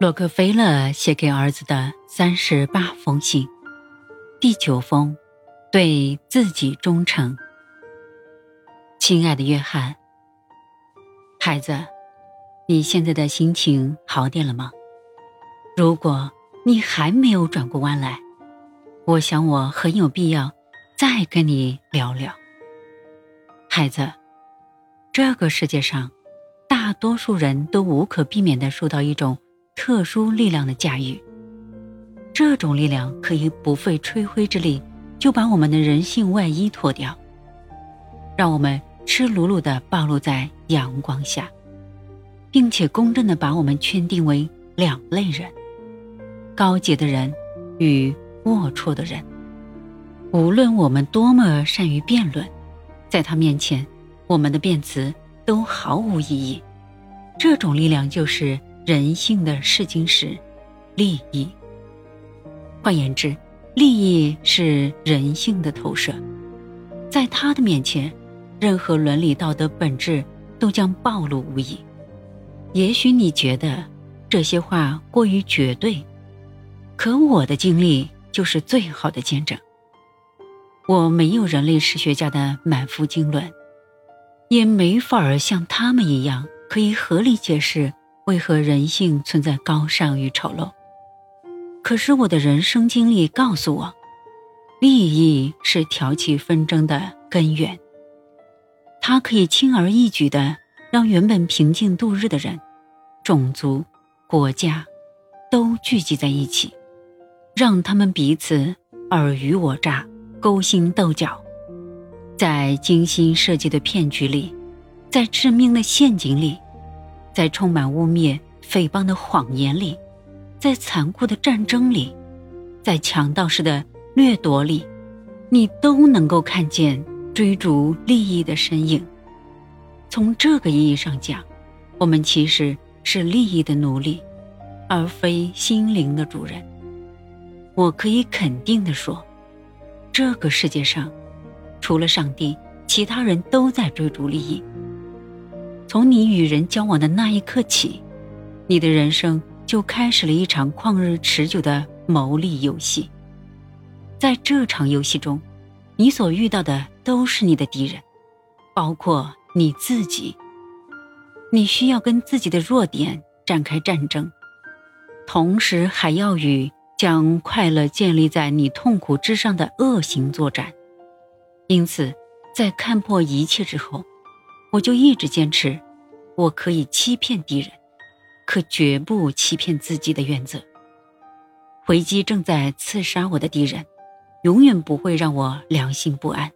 洛克菲勒写给儿子的三十八封信，第九封，对自己忠诚。亲爱的约翰，孩子，你现在的心情好点了吗？如果你还没有转过弯来，我想我很有必要再跟你聊聊。孩子，这个世界上，大多数人都无可避免的受到一种特殊力量的驾驭。这种力量可以不费吹灰之力就把我们的人性外衣脱掉，让我们赤裸裸的暴露在阳光下，并且公正的把我们圈定为两类人：高洁的人与龌龊的人。无论我们多么善于辩论。在他面前，我们的辩词都毫无意义。这种力量就是人性的试金石——利益。换言之，利益是人性的投射，在他的面前，任何伦理道德本质都将暴露无遗。也许你觉得这些话过于绝对，可我的经历就是最好的见证。我没有人类史学家的满腹经纶，也没法儿像他们一样可以合理解释为何人性存在高尚与丑陋。可是我的人生经历告诉我，利益是挑起纷争的根源。它可以轻而易举地让原本平静度日的人、种族、国家都聚集在一起，让他们彼此尔虞我诈。勾心斗角，在精心设计的骗局里，在致命的陷阱里，在充满污蔑、诽谤的谎言里，在残酷的战争里，在强盗式的掠夺里，你都能够看见追逐利益的身影。从这个意义上讲，我们其实是利益的奴隶，而非心灵的主人。我可以肯定地说。这个世界上，除了上帝，其他人都在追逐利益。从你与人交往的那一刻起，你的人生就开始了一场旷日持久的谋利游戏。在这场游戏中，你所遇到的都是你的敌人，包括你自己。你需要跟自己的弱点展开战争，同时还要与。将快乐建立在你痛苦之上的恶行作战，因此，在看破一切之后，我就一直坚持，我可以欺骗敌人，可绝不欺骗自己的原则。回击正在刺杀我的敌人，永远不会让我良心不安。